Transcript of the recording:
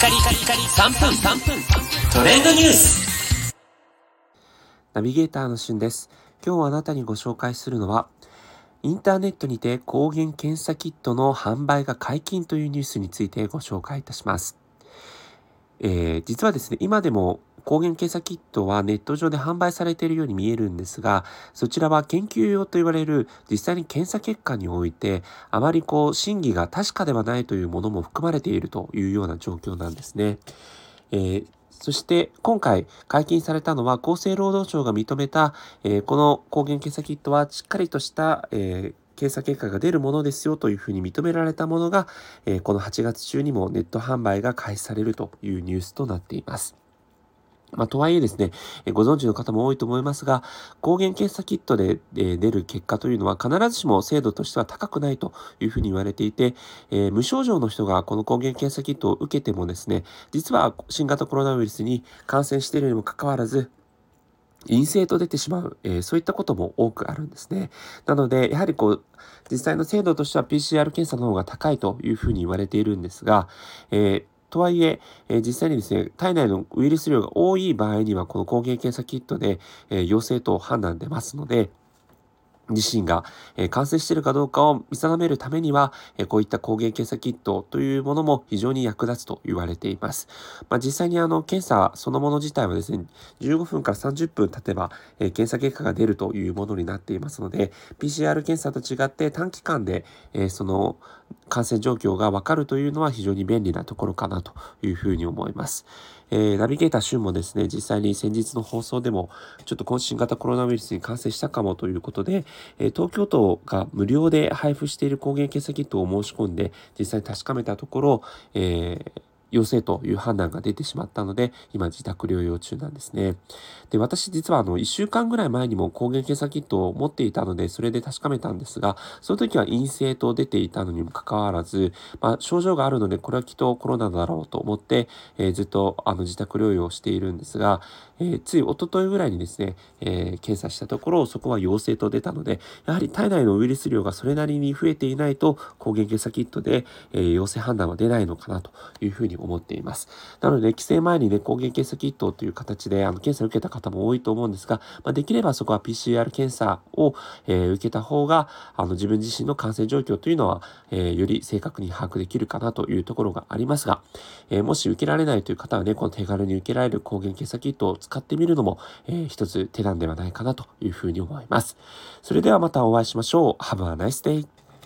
カリカリカリ3分3分トレンドニュースナビゲーターのしゅんです。今日あなたにご紹介するのは、インターネットにて抗原検査キットの販売が解禁というニュースについてご紹介いたします。えー、実はですね、今でも抗原検査キットはネット上で販売されているように見えるんですが、そちらは研究用と言われる実際に検査結果において、あまりこう、真偽が確かではないというものも含まれているというような状況なんですね。えーそして今回解禁されたのは厚生労働省が認めた、えー、この抗原検査キットはしっかりとした、えー、検査結果が出るものですよというふうに認められたものが、えー、この8月中にもネット販売が開始されるというニュースとなっています。まあ、とはいえですね、えご存知の方も多いと思いますが、抗原検査キットで、え出る結果というのは必ずしも精度としては高くないというふうに言われていて、え、無症状の人がこの抗原検査キットを受けてもですね、実は新型コロナウイルスに感染しているにもかかわらず、陰性と出てしまう、えー、そういったことも多くあるんですね。なので、やはりこう、実際の精度としては PCR 検査の方が高いというふうに言われているんですが、えーとはいええー、実際にですね、体内のウイルス量が多い場合には、この抗原検査キットで、えー、陽性と判断出ますので、自身が、え感染しているかどうかを見定めるためには、えこういった抗原検査キットというものも非常に役立つと言われています。まあ、実際にあの検査そのもの自体はですね、15分から30分経てば、え検査結果が出るというものになっていますので、PCR 検査と違って短期間で、えその感染状況がわかるというのは非常に便利なところかなというふうに思います。えー、ナビゲーター旬もですね、実際に先日の放送でも、ちょっと今新型コロナウイルスに感染したかもということで、えー、東京都が無料で配布している抗原検査キットを申し込んで、実際に確かめたところ、えー陽性という判断が出てしまったので、今自宅療養中なんですね。で、私実はあの、1週間ぐらい前にも抗原検査キットを持っていたので、それで確かめたんですが、その時は陰性と出ていたのにもかかわらず、まあ、症状があるので、これはきっとコロナだろうと思って、えー、ずっとあの、自宅療養をしているんですが、えー、つい一昨日ぐらいにですね、えー、検査したところ、そこは陽性と出たので、やはり体内のウイルス量がそれなりに増えていないと、抗原検査キットで、え陽性判断は出ないのかなというふうに思っています。なので、規制前にね、抗原検査キットという形で、あの、検査を受けた方も多いと思うんですが、まあ、できればそこは PCR 検査を、えー、受けた方が、あの、自分自身の感染状況というのは、えー、より正確に把握できるかなというところがありますが、えー、もし受けられないという方はね、この手軽に受けられる抗原検査キットを使ってみるのも、えー、一つ手段ではないかなというふうに思います。それではまたお会いしましょう。Have a nice day!